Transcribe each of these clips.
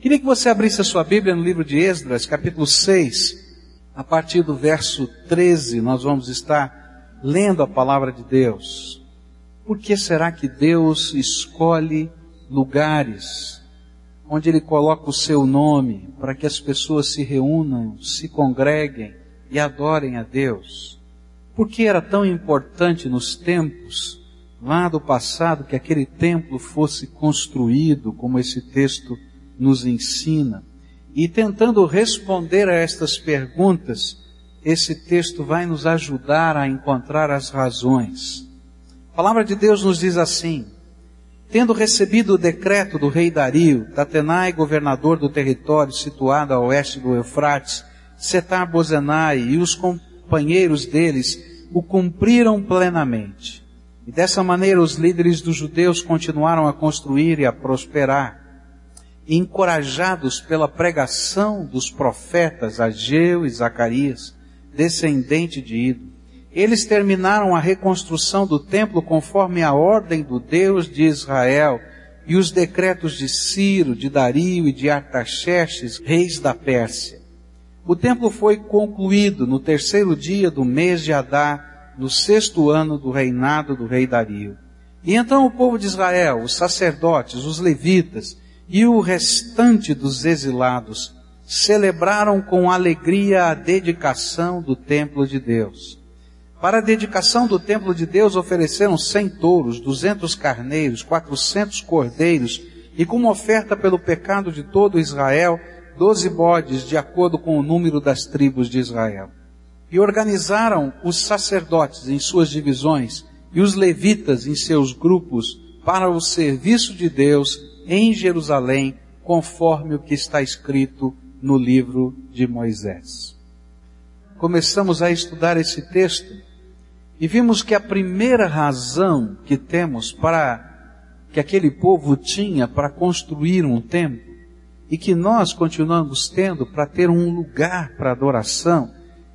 Queria que você abrisse a sua Bíblia no livro de Esdras, capítulo 6, a partir do verso 13, nós vamos estar lendo a palavra de Deus. Por que será que Deus escolhe lugares onde Ele coloca o seu nome para que as pessoas se reúnam, se congreguem e adorem a Deus? Por que era tão importante nos tempos lá do passado que aquele templo fosse construído, como esse texto nos ensina? E tentando responder a estas perguntas, esse texto vai nos ajudar a encontrar as razões. A palavra de Deus nos diz assim: Tendo recebido o decreto do rei Dario, Tatenai, governador do território situado a oeste do Eufrates, Setar Bozenai e os companheiros deles o cumpriram plenamente. E dessa maneira os líderes dos judeus continuaram a construir e a prosperar. Encorajados pela pregação dos profetas Ageu e Zacarias, descendente de Ido, eles terminaram a reconstrução do templo conforme a ordem do Deus de Israel e os decretos de Ciro, de Dario e de Artaxerxes, reis da Pérsia. O templo foi concluído no terceiro dia do mês de Adar, no sexto ano do reinado do rei Dario. E então o povo de Israel, os sacerdotes, os levitas e o restante dos exilados celebraram com alegria a dedicação do templo de Deus. Para a dedicação do templo de Deus ofereceram cem touros, duzentos carneiros, quatrocentos cordeiros e como oferta pelo pecado de todo Israel, doze bodes de acordo com o número das tribos de Israel. E organizaram os sacerdotes em suas divisões e os levitas em seus grupos para o serviço de Deus em Jerusalém, conforme o que está escrito no livro de Moisés. Começamos a estudar esse texto e vimos que a primeira razão que temos para que aquele povo tinha para construir um templo e que nós continuamos tendo para ter um lugar para adoração,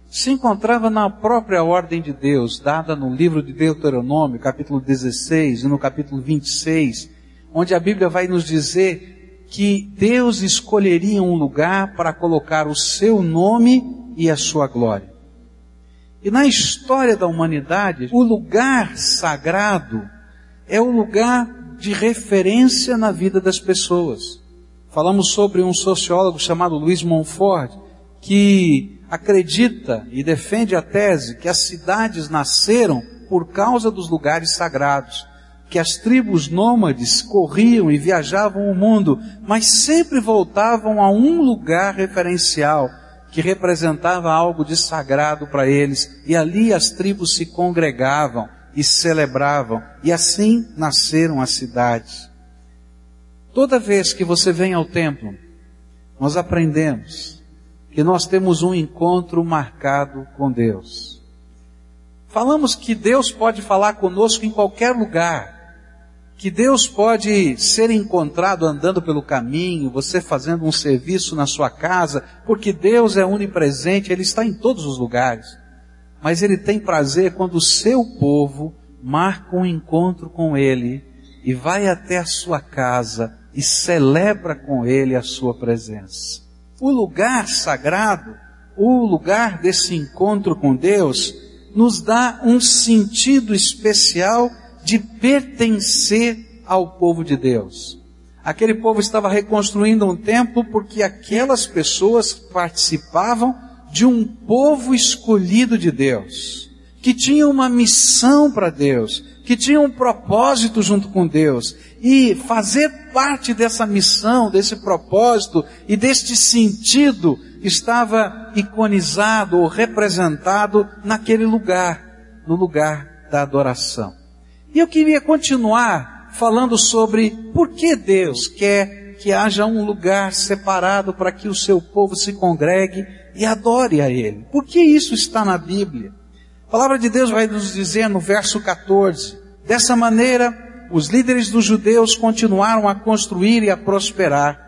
se encontrava na própria ordem de Deus, dada no livro de Deuteronômio, capítulo 16 e no capítulo 26, onde a Bíblia vai nos dizer que Deus escolheria um lugar para colocar o seu nome e a sua glória. E na história da humanidade, o lugar sagrado é o lugar de referência na vida das pessoas. Falamos sobre um sociólogo chamado Luiz Montfort, que acredita e defende a tese que as cidades nasceram por causa dos lugares sagrados, que as tribos nômades corriam e viajavam o mundo, mas sempre voltavam a um lugar referencial, que representava algo de sagrado para eles, e ali as tribos se congregavam e celebravam, e assim nasceram as cidades. Toda vez que você vem ao templo, nós aprendemos que nós temos um encontro marcado com Deus. Falamos que Deus pode falar conosco em qualquer lugar, que Deus pode ser encontrado andando pelo caminho, você fazendo um serviço na sua casa, porque Deus é onipresente, Ele está em todos os lugares. Mas Ele tem prazer quando o seu povo marca um encontro com Ele e vai até a sua casa e celebra com Ele a sua presença. O lugar sagrado, o lugar desse encontro com Deus, nos dá um sentido especial de pertencer ao povo de Deus. Aquele povo estava reconstruindo um templo porque aquelas pessoas participavam de um povo escolhido de Deus, que tinha uma missão para Deus, que tinha um propósito junto com Deus. E fazer parte dessa missão, desse propósito e deste sentido estava iconizado ou representado naquele lugar, no lugar da adoração. E eu queria continuar falando sobre por que Deus quer que haja um lugar separado para que o seu povo se congregue e adore a Ele. Por que isso está na Bíblia? A palavra de Deus vai nos dizer no verso 14: dessa maneira, os líderes dos judeus continuaram a construir e a prosperar,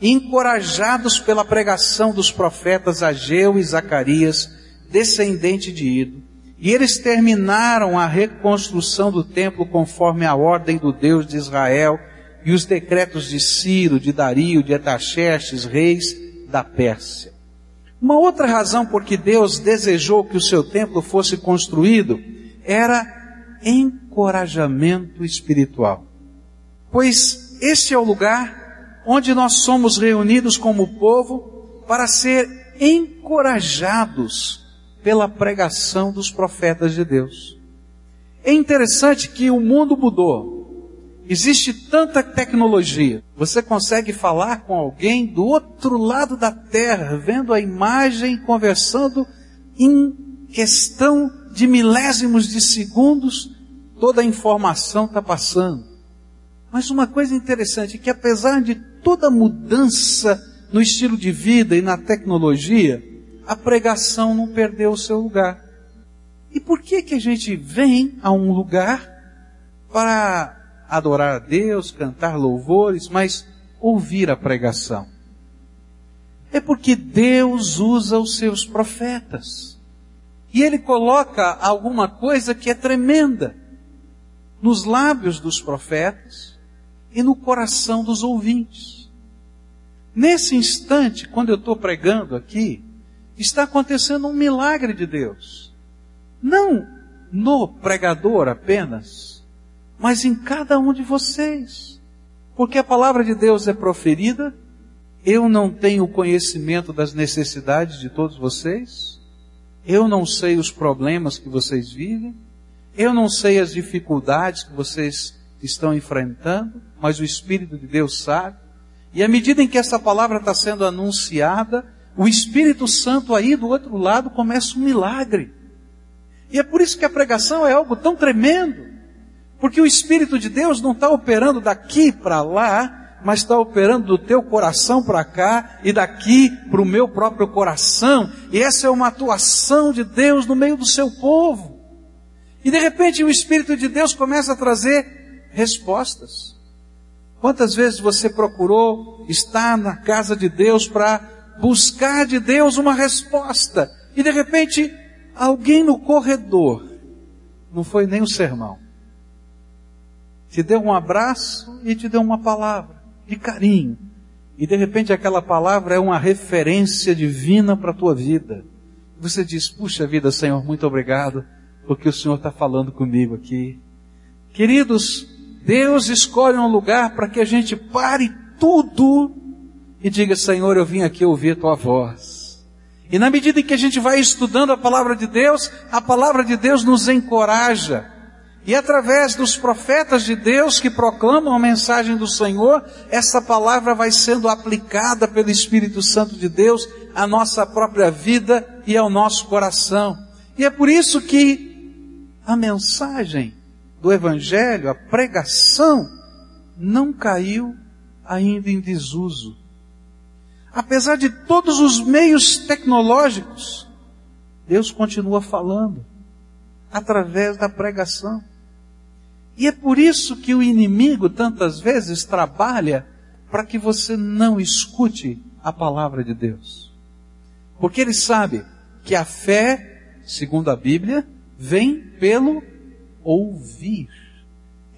encorajados pela pregação dos profetas Ageu e Zacarias, descendente de Ido e eles terminaram a reconstrução do templo conforme a ordem do Deus de Israel e os decretos de Ciro, de Dario, de Etaxerxes, reis da Pérsia. Uma outra razão por que Deus desejou que o seu templo fosse construído era encorajamento espiritual. Pois este é o lugar onde nós somos reunidos como povo para ser encorajados pela pregação dos profetas de Deus. É interessante que o mundo mudou. Existe tanta tecnologia. Você consegue falar com alguém do outro lado da terra, vendo a imagem, conversando em questão de milésimos de segundos, toda a informação está passando. Mas uma coisa interessante é que apesar de toda mudança no estilo de vida e na tecnologia, a pregação não perdeu o seu lugar. E por que que a gente vem a um lugar para adorar a Deus, cantar louvores, mas ouvir a pregação. É porque Deus usa os seus profetas. E ele coloca alguma coisa que é tremenda nos lábios dos profetas e no coração dos ouvintes. Nesse instante, quando eu estou pregando aqui, está acontecendo um milagre de Deus. Não no pregador apenas, mas em cada um de vocês. Porque a palavra de Deus é proferida, eu não tenho conhecimento das necessidades de todos vocês, eu não sei os problemas que vocês vivem, eu não sei as dificuldades que vocês estão enfrentando, mas o Espírito de Deus sabe. E à medida em que essa palavra está sendo anunciada, o Espírito Santo aí do outro lado começa um milagre. E é por isso que a pregação é algo tão tremendo. Porque o Espírito de Deus não está operando daqui para lá, mas está operando do teu coração para cá e daqui para o meu próprio coração. E essa é uma atuação de Deus no meio do seu povo. E de repente o Espírito de Deus começa a trazer respostas. Quantas vezes você procurou estar na casa de Deus para buscar de Deus uma resposta? E de repente alguém no corredor, não foi nem o sermão, te deu um abraço e te deu uma palavra de carinho. E de repente aquela palavra é uma referência divina para a tua vida. Você diz, puxa vida, Senhor, muito obrigado, porque o Senhor está falando comigo aqui. Queridos, Deus escolhe um lugar para que a gente pare tudo e diga, Senhor, eu vim aqui ouvir a tua voz. E na medida em que a gente vai estudando a palavra de Deus, a palavra de Deus nos encoraja e através dos profetas de Deus que proclamam a mensagem do Senhor, essa palavra vai sendo aplicada pelo Espírito Santo de Deus à nossa própria vida e ao nosso coração. E é por isso que a mensagem do Evangelho, a pregação, não caiu ainda em desuso. Apesar de todos os meios tecnológicos, Deus continua falando através da pregação. E é por isso que o inimigo tantas vezes trabalha para que você não escute a palavra de Deus. Porque ele sabe que a fé, segundo a Bíblia, vem pelo ouvir.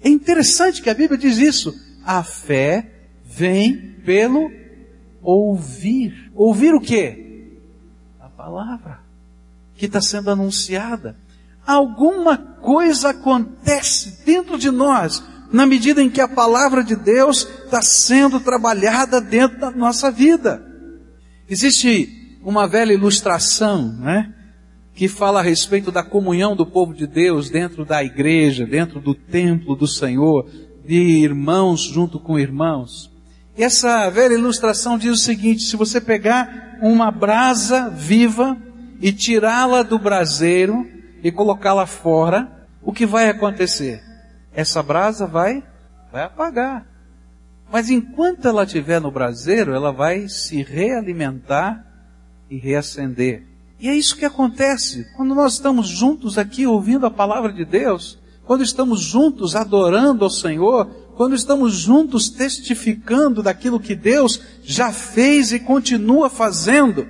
É interessante que a Bíblia diz isso. A fé vem pelo ouvir. Ouvir o quê? A palavra que está sendo anunciada alguma coisa acontece dentro de nós, na medida em que a palavra de Deus está sendo trabalhada dentro da nossa vida. Existe uma velha ilustração, né? Que fala a respeito da comunhão do povo de Deus dentro da igreja, dentro do templo do Senhor, de irmãos junto com irmãos. Essa velha ilustração diz o seguinte: se você pegar uma brasa viva e tirá-la do braseiro, e colocá-la fora, o que vai acontecer? Essa brasa vai, vai apagar. Mas enquanto ela estiver no braseiro, ela vai se realimentar e reacender. E é isso que acontece quando nós estamos juntos aqui ouvindo a palavra de Deus, quando estamos juntos adorando ao Senhor, quando estamos juntos testificando daquilo que Deus já fez e continua fazendo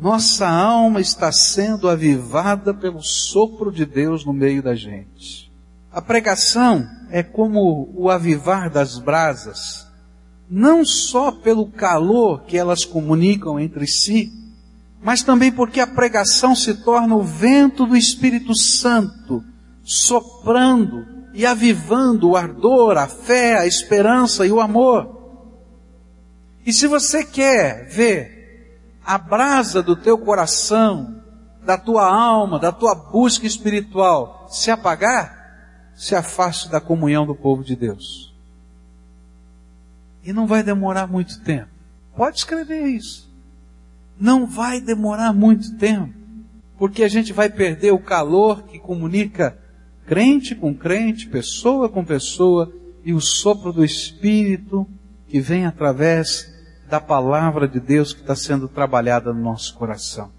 nossa alma está sendo avivada pelo sopro de Deus no meio da gente. A pregação é como o avivar das brasas, não só pelo calor que elas comunicam entre si, mas também porque a pregação se torna o vento do Espírito Santo, soprando e avivando o ardor, a fé, a esperança e o amor. E se você quer ver a brasa do teu coração, da tua alma, da tua busca espiritual se apagar, se afaste da comunhão do povo de Deus. E não vai demorar muito tempo. Pode escrever isso. Não vai demorar muito tempo. Porque a gente vai perder o calor que comunica crente com crente, pessoa com pessoa, e o sopro do Espírito que vem através da palavra de Deus que está sendo trabalhada no nosso coração.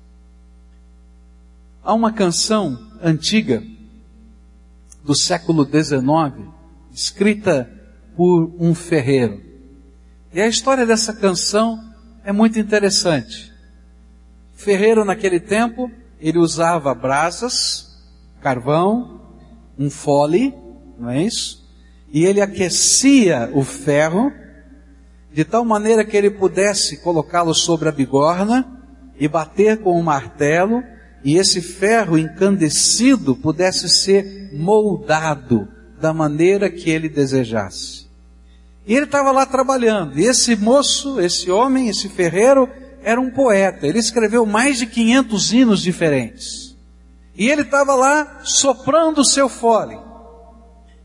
Há uma canção antiga do século XIX, escrita por um ferreiro. E a história dessa canção é muito interessante. Ferreiro naquele tempo, ele usava brasas, carvão, um fole, não é isso? E ele aquecia o ferro de tal maneira que ele pudesse colocá-lo sobre a bigorna e bater com um martelo, e esse ferro encandecido pudesse ser moldado da maneira que ele desejasse. E ele estava lá trabalhando, e esse moço, esse homem, esse ferreiro, era um poeta, ele escreveu mais de 500 hinos diferentes. E ele estava lá soprando o seu fole,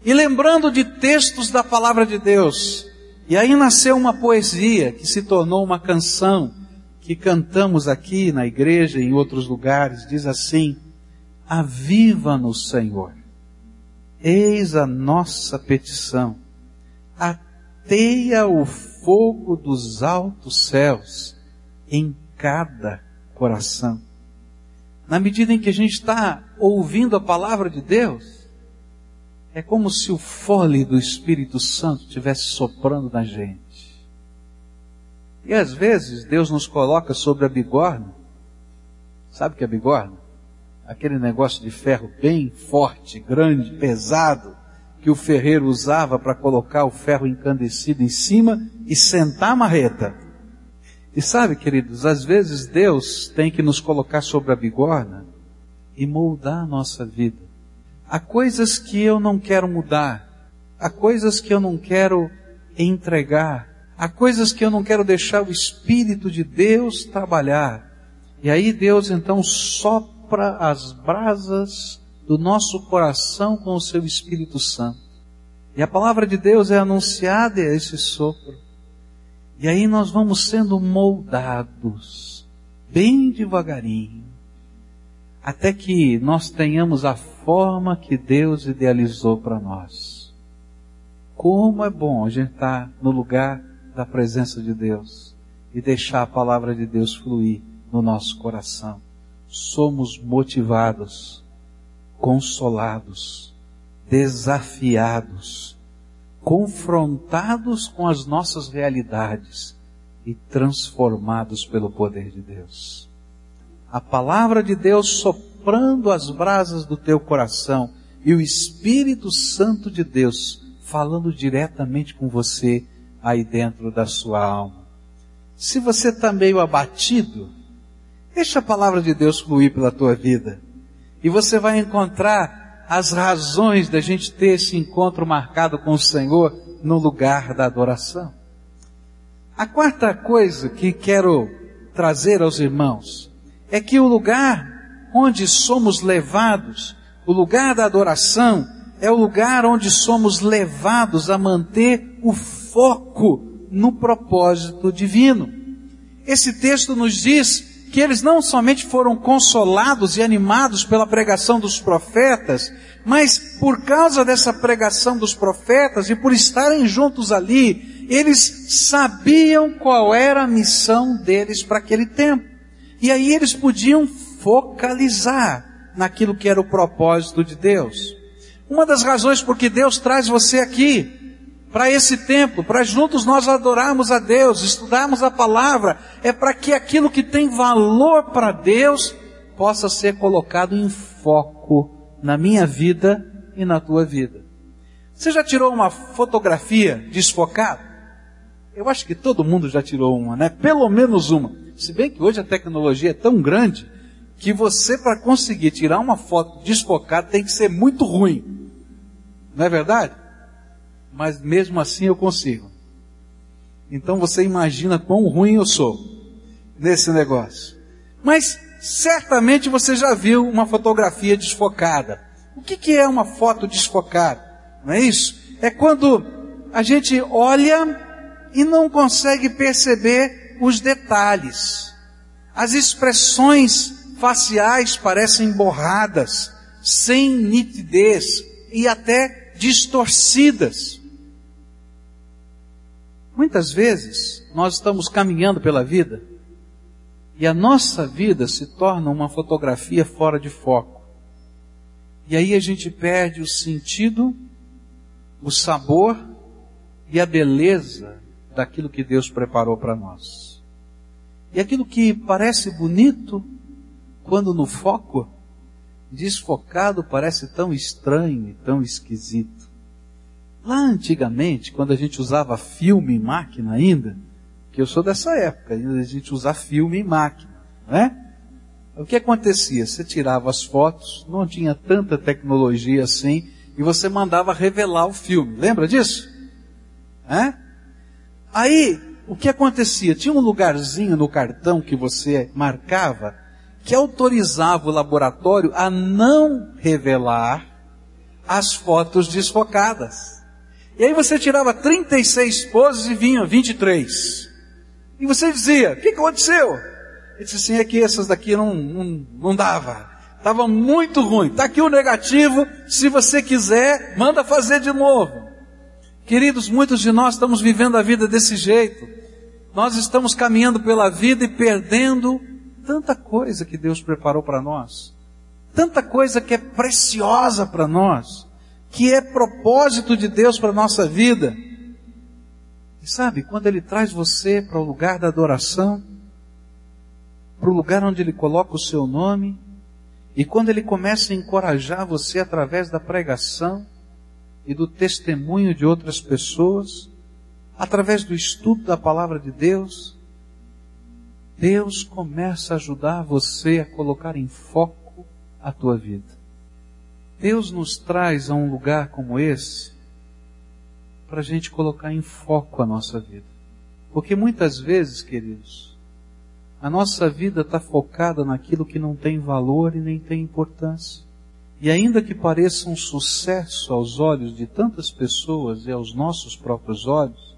e lembrando de textos da palavra de Deus, e aí nasceu uma poesia que se tornou uma canção que cantamos aqui na igreja e em outros lugares. Diz assim: Aviva-nos, Senhor. Eis a nossa petição. Ateia o fogo dos altos céus em cada coração. Na medida em que a gente está ouvindo a palavra de Deus, é como se o fole do Espírito Santo estivesse soprando na gente. E às vezes Deus nos coloca sobre a bigorna. Sabe o que é bigorna? Aquele negócio de ferro bem forte, grande, pesado, que o ferreiro usava para colocar o ferro encandecido em cima e sentar a marreta. E sabe, queridos, às vezes Deus tem que nos colocar sobre a bigorna e moldar a nossa vida. Há coisas que eu não quero mudar. Há coisas que eu não quero entregar. Há coisas que eu não quero deixar o Espírito de Deus trabalhar. E aí Deus então sopra as brasas do nosso coração com o seu Espírito Santo. E a palavra de Deus é anunciada a esse sopro. E aí nós vamos sendo moldados, bem devagarinho, até que nós tenhamos a forma que Deus idealizou para nós. Como é bom a gente estar no lugar da presença de Deus e deixar a palavra de Deus fluir no nosso coração. Somos motivados, consolados, desafiados, confrontados com as nossas realidades e transformados pelo poder de Deus. A palavra de Deus sopra soprando as brasas do teu coração e o Espírito Santo de Deus falando diretamente com você aí dentro da sua alma. Se você está meio abatido, deixa a palavra de Deus fluir pela tua vida. E você vai encontrar as razões da gente ter esse encontro marcado com o Senhor no lugar da adoração. A quarta coisa que quero trazer aos irmãos é que o lugar onde somos levados, o lugar da adoração, é o lugar onde somos levados a manter o foco no propósito divino. Esse texto nos diz que eles não somente foram consolados e animados pela pregação dos profetas, mas por causa dessa pregação dos profetas e por estarem juntos ali, eles sabiam qual era a missão deles para aquele tempo. E aí eles podiam focalizar naquilo que era o propósito de Deus. Uma das razões por que Deus traz você aqui, para esse tempo, para juntos nós adorarmos a Deus, estudarmos a palavra, é para que aquilo que tem valor para Deus possa ser colocado em foco na minha vida e na tua vida. Você já tirou uma fotografia desfocada? Eu acho que todo mundo já tirou uma, né? Pelo menos uma. Se bem que hoje a tecnologia é tão grande que você, para conseguir tirar uma foto desfocada, tem que ser muito ruim. Não é verdade? Mas mesmo assim eu consigo. Então você imagina quão ruim eu sou nesse negócio. Mas certamente você já viu uma fotografia desfocada. O que, que é uma foto desfocada? Não é isso? É quando a gente olha e não consegue perceber os detalhes. As expressões faciais parecem borradas, sem nitidez e até distorcidas. Muitas vezes nós estamos caminhando pela vida e a nossa vida se torna uma fotografia fora de foco. E aí a gente perde o sentido, o sabor e a beleza daquilo que Deus preparou para nós. E aquilo que parece bonito, quando no foco, desfocado, parece tão estranho e tão esquisito. Lá antigamente, quando a gente usava filme em máquina ainda, que eu sou dessa época, a gente usava filme em máquina, né? O que acontecia? Você tirava as fotos, não tinha tanta tecnologia assim, e você mandava revelar o filme. Lembra disso? É? Aí, o que acontecia? Tinha um lugarzinho no cartão que você marcava que autorizava o laboratório a não revelar as fotos desfocadas. E aí você tirava 36 poses e vinha 23. E você dizia, o que aconteceu? Ele disse assim, é que essas daqui não, não, não dava. Estava muito ruim. Está aqui o negativo. Se você quiser, manda fazer de novo. Queridos, muitos de nós estamos vivendo a vida desse jeito. Nós estamos caminhando pela vida e perdendo tanta coisa que Deus preparou para nós. Tanta coisa que é preciosa para nós que é propósito de Deus para a nossa vida. E sabe, quando Ele traz você para o lugar da adoração, para o lugar onde Ele coloca o seu nome, e quando Ele começa a encorajar você através da pregação e do testemunho de outras pessoas, através do estudo da palavra de Deus, Deus começa a ajudar você a colocar em foco a tua vida. Deus nos traz a um lugar como esse para a gente colocar em foco a nossa vida. Porque muitas vezes, queridos, a nossa vida está focada naquilo que não tem valor e nem tem importância. E ainda que pareça um sucesso aos olhos de tantas pessoas e aos nossos próprios olhos,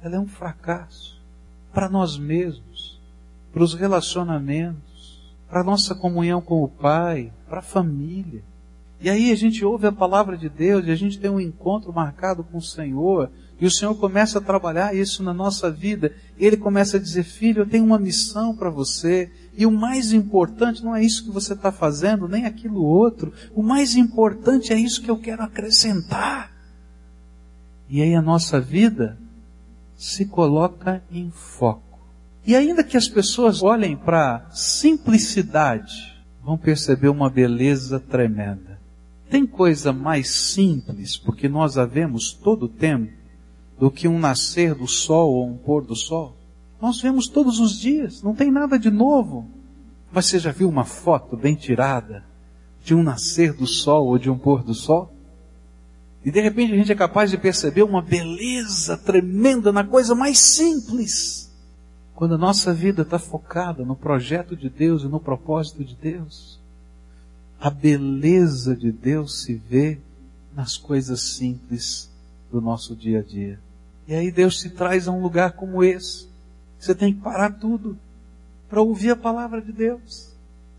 ela é um fracasso para nós mesmos, para os relacionamentos, para a nossa comunhão com o Pai, para a família. E aí a gente ouve a palavra de Deus e a gente tem um encontro marcado com o Senhor. E o Senhor começa a trabalhar isso na nossa vida. Ele começa a dizer, filho, eu tenho uma missão para você. E o mais importante não é isso que você está fazendo, nem aquilo outro. O mais importante é isso que eu quero acrescentar. E aí a nossa vida se coloca em foco. E ainda que as pessoas olhem para simplicidade, vão perceber uma beleza tremenda. Tem coisa mais simples, porque nós a vemos todo o tempo, do que um nascer do sol ou um pôr do sol? Nós vemos todos os dias, não tem nada de novo. Mas você já viu uma foto bem tirada de um nascer do sol ou de um pôr do sol? E de repente a gente é capaz de perceber uma beleza tremenda na coisa mais simples. Quando a nossa vida está focada no projeto de Deus e no propósito de Deus a beleza de Deus se vê nas coisas simples do nosso dia a dia. E aí Deus te traz a um lugar como esse. Você tem que parar tudo para ouvir a palavra de Deus.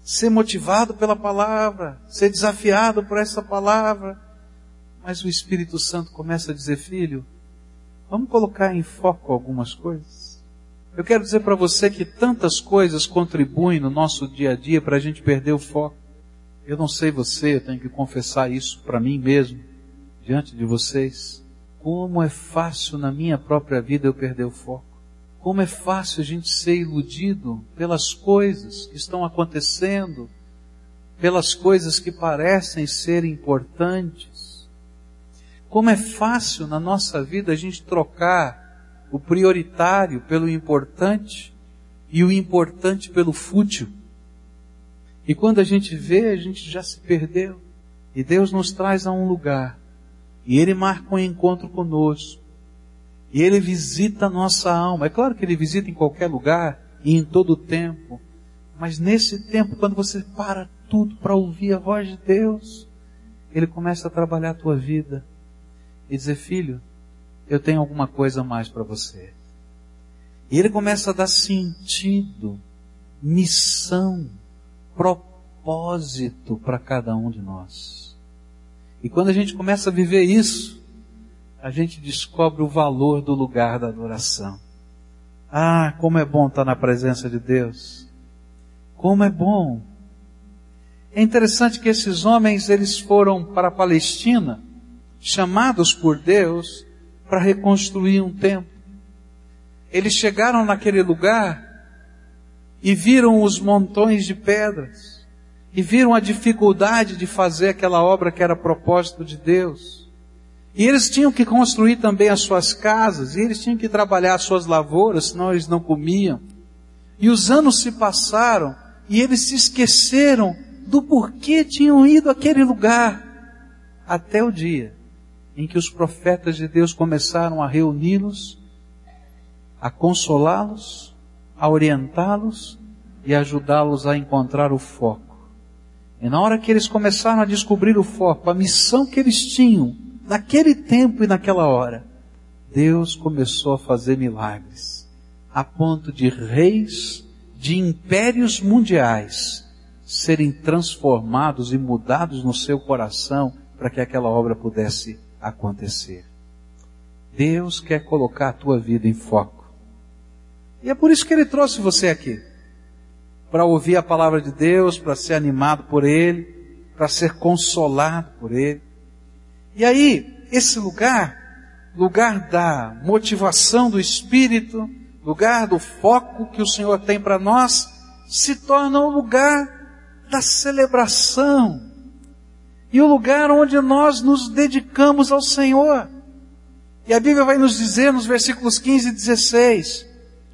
Ser motivado pela palavra, ser desafiado por essa palavra. Mas o Espírito Santo começa a dizer, filho, vamos colocar em foco algumas coisas. Eu quero dizer para você que tantas coisas contribuem no nosso dia a dia para a gente perder o foco. Eu não sei você, eu tenho que confessar isso para mim mesmo, diante de vocês. Como é fácil na minha própria vida eu perder o foco. Como é fácil a gente ser iludido pelas coisas que estão acontecendo, pelas coisas que parecem ser importantes. Como é fácil na nossa vida a gente trocar o prioritário pelo importante e o importante pelo fútil. E quando a gente vê, a gente já se perdeu. E Deus nos traz a um lugar. E Ele marca um encontro conosco. E Ele visita a nossa alma. É claro que Ele visita em qualquer lugar e em todo o tempo. Mas nesse tempo, quando você para tudo para ouvir a voz de Deus, Ele começa a trabalhar a tua vida e dizer, filho, eu tenho alguma coisa mais para você. E Ele começa a dar sentido, missão, propósito para cada um de nós. E quando a gente começa a viver isso, a gente descobre o valor do lugar da adoração. Ah, como é bom estar na presença de Deus. Como é bom. É interessante que esses homens, eles foram para a Palestina, chamados por Deus para reconstruir um templo. Eles chegaram naquele lugar e viram os montões de pedras e viram a dificuldade de fazer aquela obra que era propósito de Deus. E eles tinham que construir também as suas casas, e eles tinham que trabalhar as suas lavouras, senão eles não comiam. E os anos se passaram, e eles se esqueceram do porquê tinham ido àquele lugar, até o dia em que os profetas de Deus começaram a reuni-los, a consolá-los, a orientá-los e ajudá-los a encontrar o foco. E na hora que eles começaram a descobrir o foco, a missão que eles tinham, naquele tempo e naquela hora, Deus começou a fazer milagres, a ponto de reis de impérios mundiais serem transformados e mudados no seu coração para que aquela obra pudesse acontecer. Deus quer colocar a tua vida em foco. E é por isso que Ele trouxe você aqui. Para ouvir a palavra de Deus, para ser animado por Ele, para ser consolado por Ele. E aí, esse lugar, lugar da motivação do Espírito, lugar do foco que o Senhor tem para nós, se torna um lugar da celebração e o lugar onde nós nos dedicamos ao Senhor. E a Bíblia vai nos dizer nos versículos 15 e 16: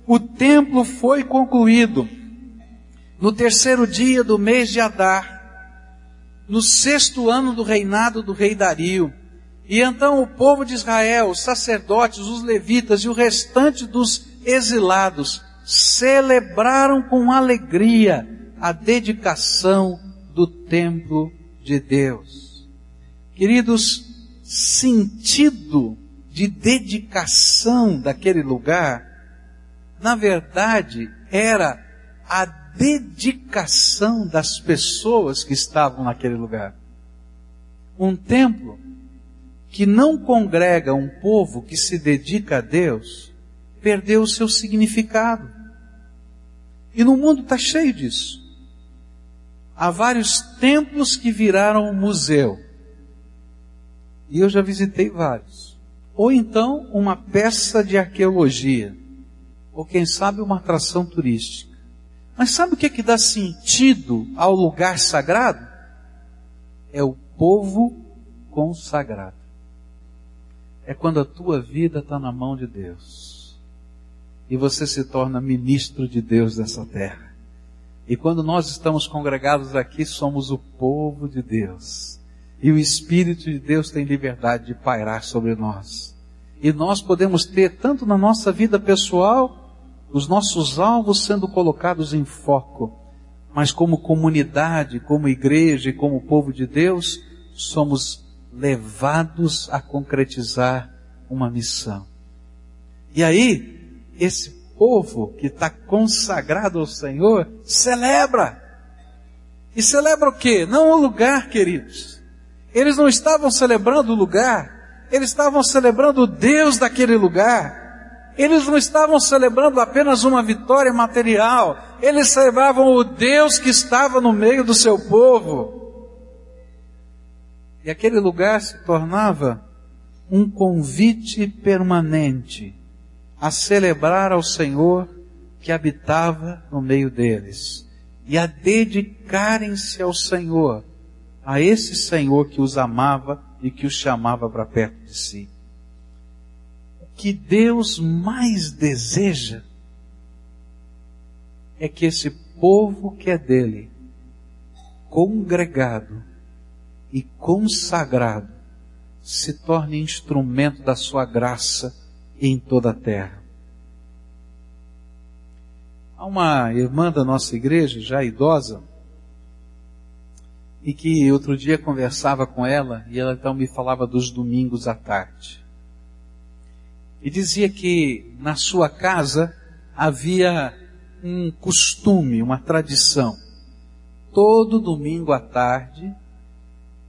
o templo foi concluído no terceiro dia do mês de Adar, no sexto ano do reinado do rei Dario. E então o povo de Israel, os sacerdotes, os levitas e o restante dos exilados celebraram com alegria a dedicação do templo de Deus. Queridos, sentido de dedicação daquele lugar, na verdade, era a dedicação das pessoas que estavam naquele lugar. Um templo que não congrega um povo que se dedica a Deus, perdeu o seu significado. E no mundo está cheio disso. Há vários templos que viraram um museu. E eu já visitei vários. Ou então uma peça de arqueologia. Ou quem sabe uma atração turística. Mas sabe o que, é que dá sentido ao lugar sagrado? É o povo consagrado. É quando a tua vida está na mão de Deus. E você se torna ministro de Deus nessa terra. E quando nós estamos congregados aqui, somos o povo de Deus. E o Espírito de Deus tem liberdade de pairar sobre nós. E nós podemos ter, tanto na nossa vida pessoal, os nossos alvos sendo colocados em foco, mas como comunidade, como igreja e como povo de Deus, somos levados a concretizar uma missão. E aí, esse povo que está consagrado ao Senhor celebra. E celebra o quê? Não o lugar, queridos. Eles não estavam celebrando o lugar, eles estavam celebrando o Deus daquele lugar. Eles não estavam celebrando apenas uma vitória material, eles celebravam o Deus que estava no meio do seu povo. E aquele lugar se tornava um convite permanente a celebrar ao Senhor que habitava no meio deles e a dedicarem-se ao Senhor, a esse Senhor que os amava e que os chamava para perto de si. Que Deus mais deseja é que esse povo que é dele, congregado e consagrado, se torne instrumento da sua graça em toda a terra. Há uma irmã da nossa igreja, já idosa, e que outro dia conversava com ela, e ela então me falava dos domingos à tarde. E dizia que na sua casa havia um costume, uma tradição. Todo domingo à tarde,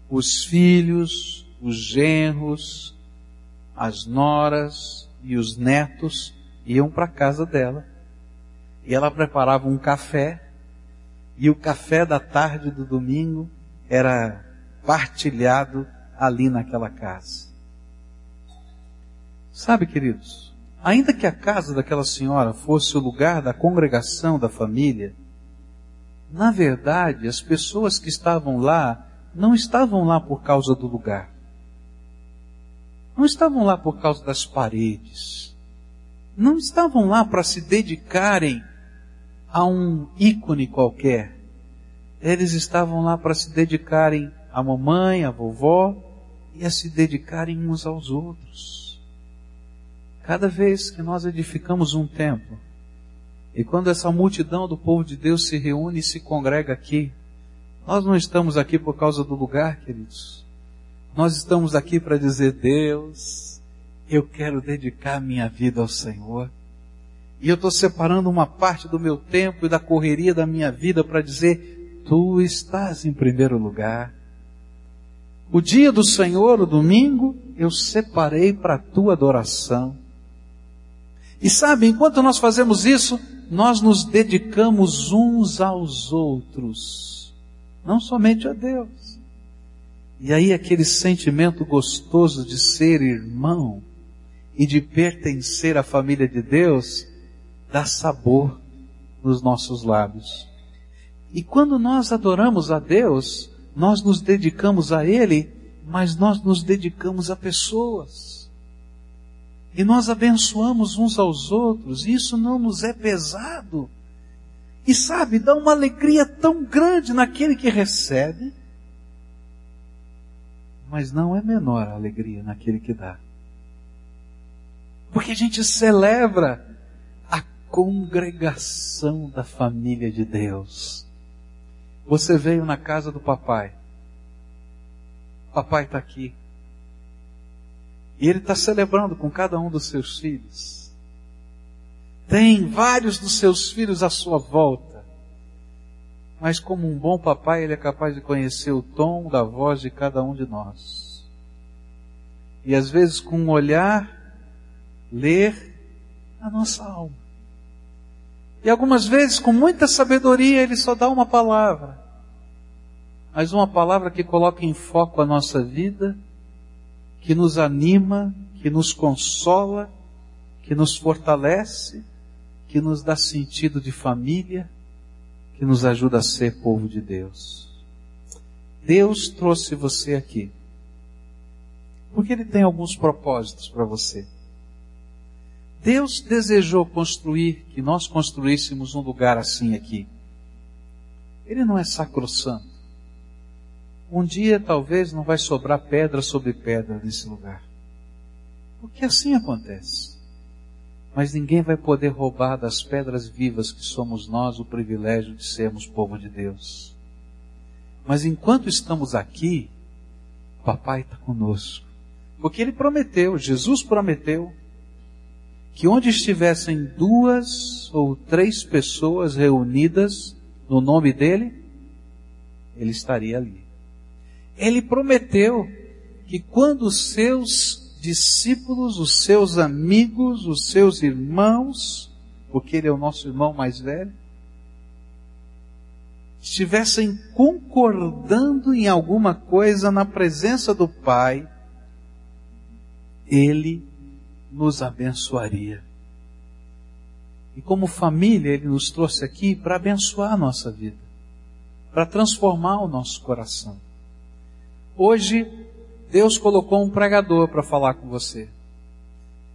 os filhos, os genros, as noras e os netos iam para a casa dela. E ela preparava um café, e o café da tarde do domingo era partilhado ali naquela casa. Sabe, queridos, Ainda que a casa daquela senhora fosse o lugar da congregação da família, na verdade, as pessoas que estavam lá não estavam lá por causa do lugar. Não estavam lá por causa das paredes. Não estavam lá para se dedicarem a um ícone qualquer. Eles estavam lá para se dedicarem à mamãe, à vovó e a se dedicarem uns aos outros. Cada vez que nós edificamos um templo, e quando essa multidão do povo de Deus se reúne e se congrega aqui, nós não estamos aqui por causa do lugar, queridos. Nós estamos aqui para dizer, Deus, eu quero dedicar minha vida ao Senhor. E eu estou separando uma parte do meu tempo e da correria da minha vida para dizer, Tu estás em primeiro lugar. O dia do Senhor, o domingo, eu separei para a tua adoração. E sabe, enquanto nós fazemos isso, nós nos dedicamos uns aos outros, não somente a Deus. E aí aquele sentimento gostoso de ser irmão e de pertencer à família de Deus dá sabor nos nossos lábios. E quando nós adoramos a Deus, nós nos dedicamos a Ele, mas nós nos dedicamos a pessoas. E nós abençoamos uns aos outros, e isso não nos é pesado. E sabe, dá uma alegria tão grande naquele que recebe, mas não é menor a alegria naquele que dá. Porque a gente celebra a congregação da família de Deus. Você veio na casa do papai. Papai está aqui. E ele está celebrando com cada um dos seus filhos. Tem vários dos seus filhos à sua volta. Mas como um bom papai, ele é capaz de conhecer o tom da voz de cada um de nós. E às vezes com um olhar, ler a nossa alma. E algumas vezes com muita sabedoria ele só dá uma palavra. Mas uma palavra que coloca em foco a nossa vida que nos anima, que nos consola, que nos fortalece, que nos dá sentido de família, que nos ajuda a ser povo de Deus. Deus trouxe você aqui. Porque Ele tem alguns propósitos para você. Deus desejou construir, que nós construíssemos um lugar assim aqui. Ele não é sacrossanto. Um dia talvez não vai sobrar pedra sobre pedra nesse lugar. Porque assim acontece. Mas ninguém vai poder roubar das pedras vivas que somos nós o privilégio de sermos povo de Deus. Mas enquanto estamos aqui, papai está conosco. Porque ele prometeu, Jesus prometeu, que onde estivessem duas ou três pessoas reunidas no nome dele, ele estaria ali ele prometeu que quando os seus discípulos, os seus amigos, os seus irmãos, porque ele é o nosso irmão mais velho, estivessem concordando em alguma coisa na presença do Pai, ele nos abençoaria. E como família, ele nos trouxe aqui para abençoar a nossa vida, para transformar o nosso coração. Hoje Deus colocou um pregador para falar com você.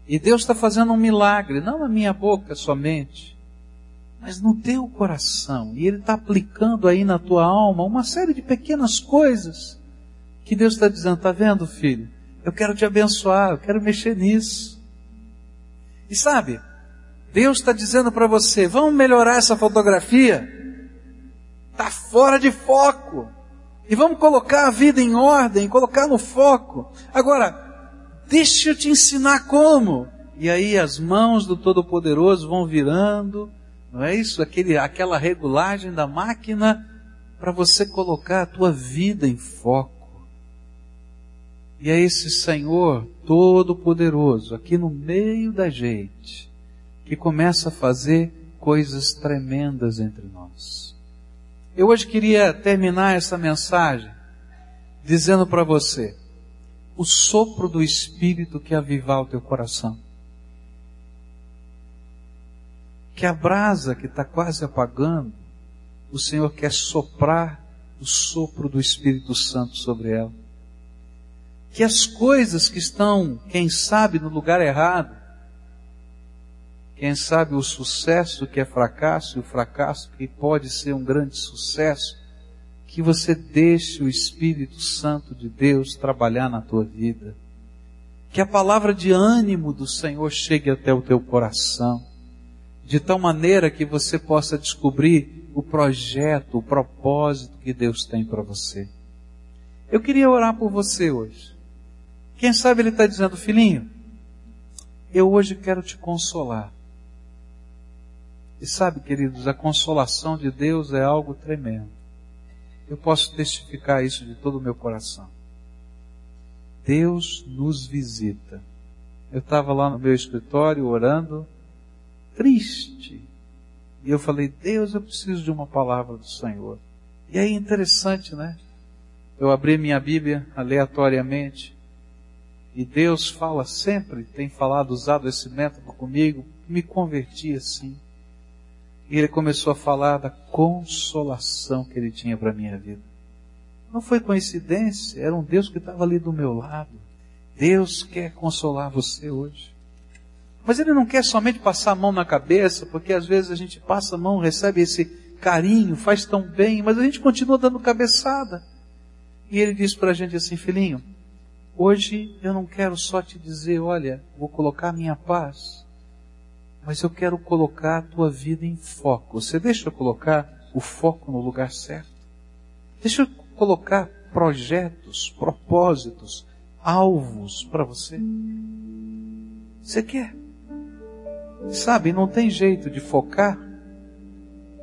E Deus está fazendo um milagre, não na minha boca somente, mas no teu coração. E Ele está aplicando aí na tua alma uma série de pequenas coisas que Deus está dizendo, está vendo, filho? Eu quero te abençoar, eu quero mexer nisso. E sabe, Deus está dizendo para você, vamos melhorar essa fotografia? Está fora de foco. E vamos colocar a vida em ordem, colocar no foco. Agora, deixa eu te ensinar como. E aí as mãos do Todo-Poderoso vão virando, não é isso? Aquele, aquela regulagem da máquina para você colocar a tua vida em foco. E é esse Senhor Todo-Poderoso aqui no meio da gente que começa a fazer coisas tremendas entre nós. Eu hoje queria terminar essa mensagem dizendo para você, o sopro do Espírito que avivar o teu coração. Que a brasa que está quase apagando, o Senhor quer soprar o sopro do Espírito Santo sobre ela. Que as coisas que estão, quem sabe, no lugar errado, quem sabe o sucesso que é fracasso e o fracasso que pode ser um grande sucesso, que você deixe o Espírito Santo de Deus trabalhar na tua vida. Que a palavra de ânimo do Senhor chegue até o teu coração, de tal maneira que você possa descobrir o projeto, o propósito que Deus tem para você. Eu queria orar por você hoje. Quem sabe Ele está dizendo, filhinho, eu hoje quero te consolar. E sabe, queridos, a consolação de Deus é algo tremendo. Eu posso testificar isso de todo o meu coração. Deus nos visita. Eu estava lá no meu escritório orando, triste. E eu falei, Deus, eu preciso de uma palavra do Senhor. E aí interessante, né? Eu abri minha Bíblia aleatoriamente e Deus fala sempre, tem falado, usado esse método comigo, me converti assim. E ele começou a falar da consolação que ele tinha para a minha vida. Não foi coincidência, era um Deus que estava ali do meu lado. Deus quer consolar você hoje. Mas ele não quer somente passar a mão na cabeça, porque às vezes a gente passa a mão, recebe esse carinho, faz tão bem, mas a gente continua dando cabeçada. E ele diz para a gente assim, filhinho, hoje eu não quero só te dizer, olha, vou colocar minha paz mas eu quero colocar a tua vida em foco. Você deixa eu colocar o foco no lugar certo? Deixa eu colocar projetos, propósitos, alvos para você? Você quer? Sabe, não tem jeito de focar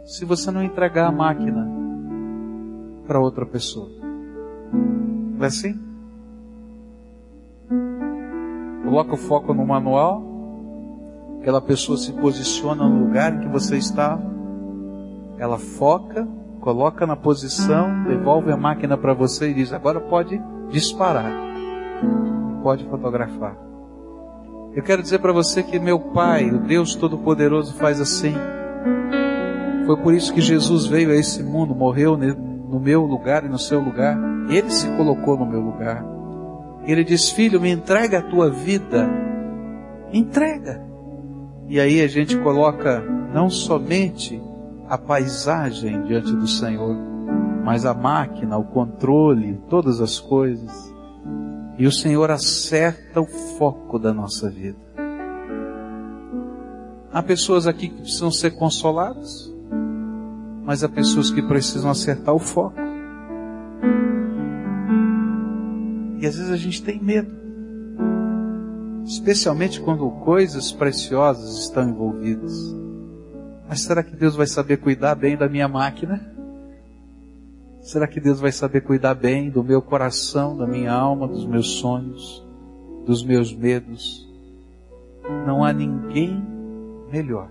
se você não entregar a máquina para outra pessoa. Não é assim? Coloca o foco no manual, aquela pessoa se posiciona no lugar em que você está, ela foca, coloca na posição, devolve a máquina para você e diz: agora pode disparar, pode fotografar. Eu quero dizer para você que meu Pai, o Deus Todo-Poderoso, faz assim. Foi por isso que Jesus veio a esse mundo, morreu no meu lugar e no seu lugar. Ele se colocou no meu lugar. Ele diz: Filho, me entrega a tua vida. Entrega. E aí a gente coloca não somente a paisagem diante do Senhor, mas a máquina, o controle, todas as coisas. E o Senhor acerta o foco da nossa vida. Há pessoas aqui que precisam ser consoladas, mas há pessoas que precisam acertar o foco. E às vezes a gente tem medo especialmente quando coisas preciosas estão envolvidas. Mas será que Deus vai saber cuidar bem da minha máquina? Será que Deus vai saber cuidar bem do meu coração, da minha alma, dos meus sonhos, dos meus medos? Não há ninguém melhor.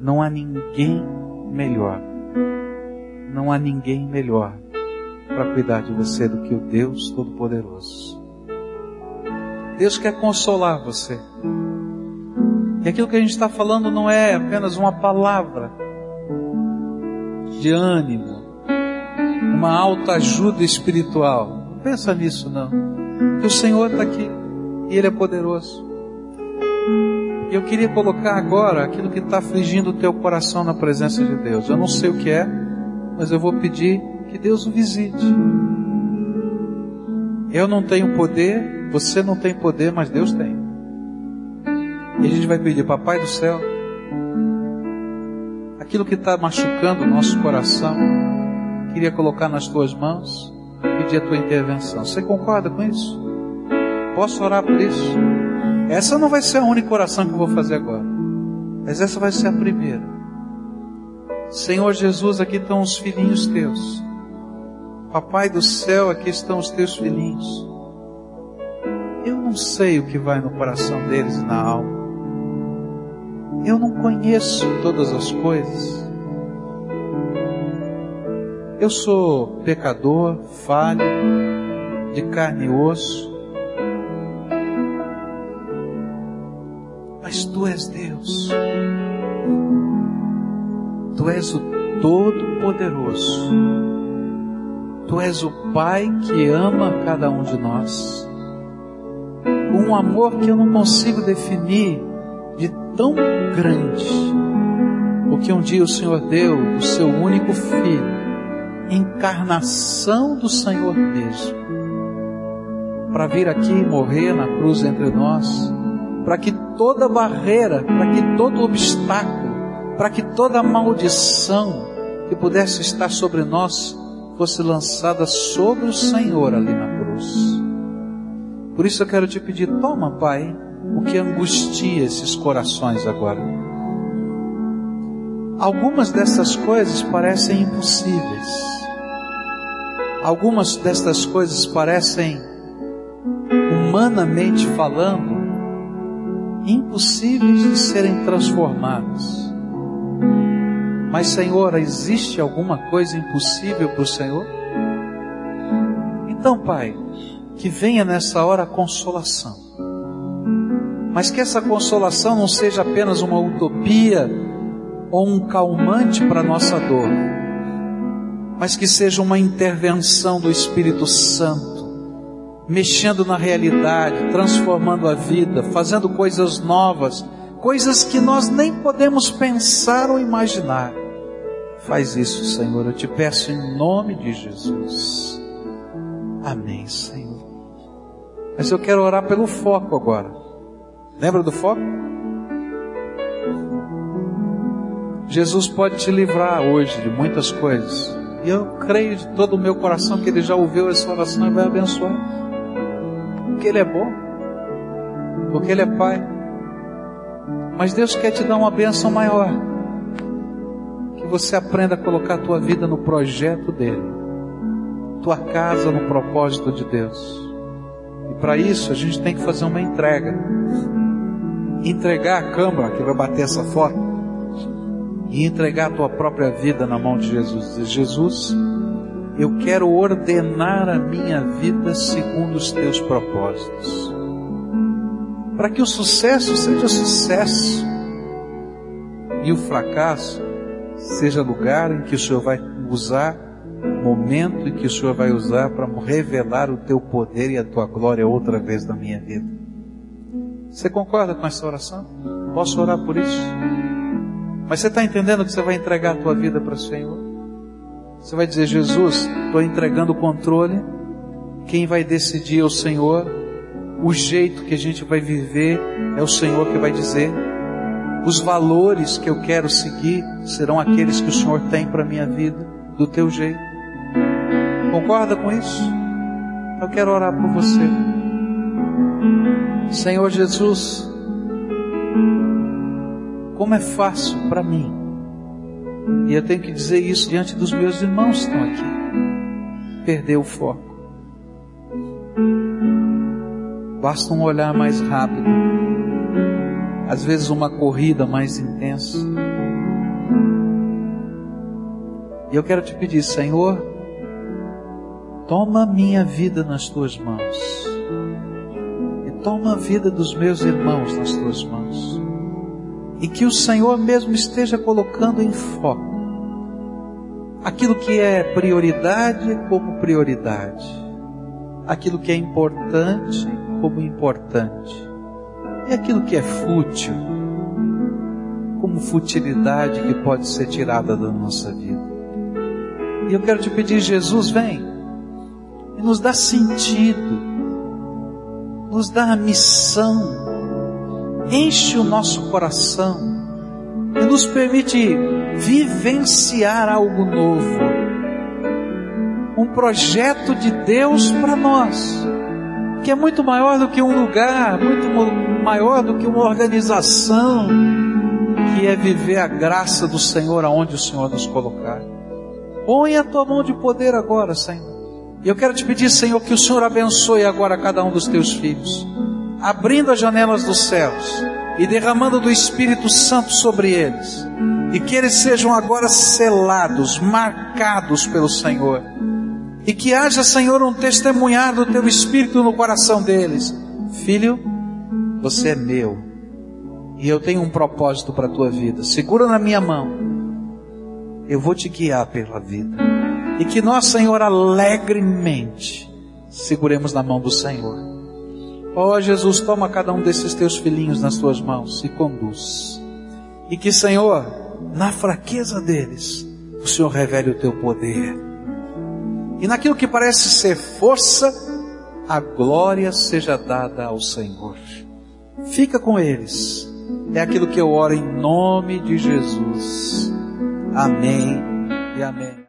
Não há ninguém melhor. Não há ninguém melhor para cuidar de você do que o Deus Todo-Poderoso. Deus quer consolar você. E aquilo que a gente está falando não é apenas uma palavra de ânimo, uma alta ajuda espiritual. pensa nisso não. Que o Senhor está aqui e Ele é poderoso. E eu queria colocar agora aquilo que está afligindo o teu coração na presença de Deus. Eu não sei o que é, mas eu vou pedir que Deus o visite. Eu não tenho poder, você não tem poder, mas Deus tem. E a gente vai pedir, Papai do céu, aquilo que está machucando o nosso coração, queria colocar nas tuas mãos, pedir a tua intervenção. Você concorda com isso? Posso orar por isso? Essa não vai ser a única oração que eu vou fazer agora, mas essa vai ser a primeira. Senhor Jesus, aqui estão os filhinhos teus. Papai do céu, aqui estão os teus filhinhos. Eu não sei o que vai no coração deles e na alma. Eu não conheço todas as coisas. Eu sou pecador, falho, de carne e osso. Mas tu és Deus. Tu és o Todo-Poderoso. Tu és o Pai que ama cada um de nós. Um amor que eu não consigo definir de tão grande. Porque um dia o Senhor deu o seu único filho, encarnação do Senhor mesmo, para vir aqui e morrer na cruz entre nós, para que toda barreira, para que todo obstáculo, para que toda maldição que pudesse estar sobre nós fosse lançada sobre o Senhor ali na cruz. Por isso eu quero te pedir, toma, Pai, o que angustia esses corações agora. Algumas dessas coisas parecem impossíveis. Algumas destas coisas parecem, humanamente falando, impossíveis de serem transformadas. Mas, Senhor, existe alguma coisa impossível para o Senhor? Então, Pai, que venha nessa hora a consolação mas que essa consolação não seja apenas uma utopia ou um calmante para nossa dor, mas que seja uma intervenção do Espírito Santo, mexendo na realidade, transformando a vida, fazendo coisas novas, coisas que nós nem podemos pensar ou imaginar. Faz isso, Senhor, eu te peço em nome de Jesus. Amém, Senhor. Mas eu quero orar pelo foco agora. Lembra do foco? Jesus pode te livrar hoje de muitas coisas. E eu creio de todo o meu coração que Ele já ouviu essa oração e vai abençoar. Porque Ele é bom. Porque Ele é Pai. Mas Deus quer te dar uma bênção maior. Que você aprenda a colocar a tua vida no projeto dEle. Tua casa no propósito de Deus. E para isso a gente tem que fazer uma entrega entregar a câmara que vai bater essa foto e entregar a tua própria vida na mão de Jesus. Dizer, Jesus, eu quero ordenar a minha vida segundo os teus propósitos. Para que o sucesso seja sucesso e o fracasso seja lugar em que o Senhor vai usar, momento em que o Senhor vai usar para revelar o teu poder e a tua glória outra vez na minha vida. Você concorda com essa oração? Posso orar por isso? Mas você está entendendo que você vai entregar a tua vida para o Senhor? Você vai dizer, Jesus, estou entregando o controle. Quem vai decidir é o Senhor. O jeito que a gente vai viver é o Senhor que vai dizer. Os valores que eu quero seguir serão aqueles que o Senhor tem para minha vida, do teu jeito. Concorda com isso? Eu quero orar por você. Senhor Jesus, como é fácil para mim, e eu tenho que dizer isso diante dos meus irmãos que estão aqui, perder o foco. Basta um olhar mais rápido, às vezes uma corrida mais intensa. E eu quero te pedir, Senhor, toma minha vida nas tuas mãos toma a vida dos meus irmãos nas tuas mãos. E que o Senhor mesmo esteja colocando em foco aquilo que é prioridade como prioridade. aquilo que é importante como importante, e aquilo que é fútil como futilidade que pode ser tirada da nossa vida. E eu quero te pedir, Jesus, vem e nos dá sentido, nos dá a missão, enche o nosso coração e nos permite vivenciar algo novo, um projeto de Deus para nós, que é muito maior do que um lugar, muito maior do que uma organização, que é viver a graça do Senhor aonde o Senhor nos colocar. Põe a tua mão de poder agora, Senhor. E eu quero te pedir, Senhor, que o Senhor abençoe agora cada um dos teus filhos, abrindo as janelas dos céus e derramando do Espírito Santo sobre eles, e que eles sejam agora selados, marcados pelo Senhor, e que haja, Senhor, um testemunhar do teu Espírito no coração deles. Filho, você é meu, e eu tenho um propósito para a tua vida. Segura na minha mão eu vou te guiar pela vida. E que nós, Senhor, alegremente seguremos na mão do Senhor. Ó oh, Jesus, toma cada um desses teus filhinhos nas tuas mãos e conduz. E que, Senhor, na fraqueza deles, o Senhor revele o teu poder. E naquilo que parece ser força, a glória seja dada ao Senhor. Fica com eles. É aquilo que eu oro em nome de Jesus. Amém e amém.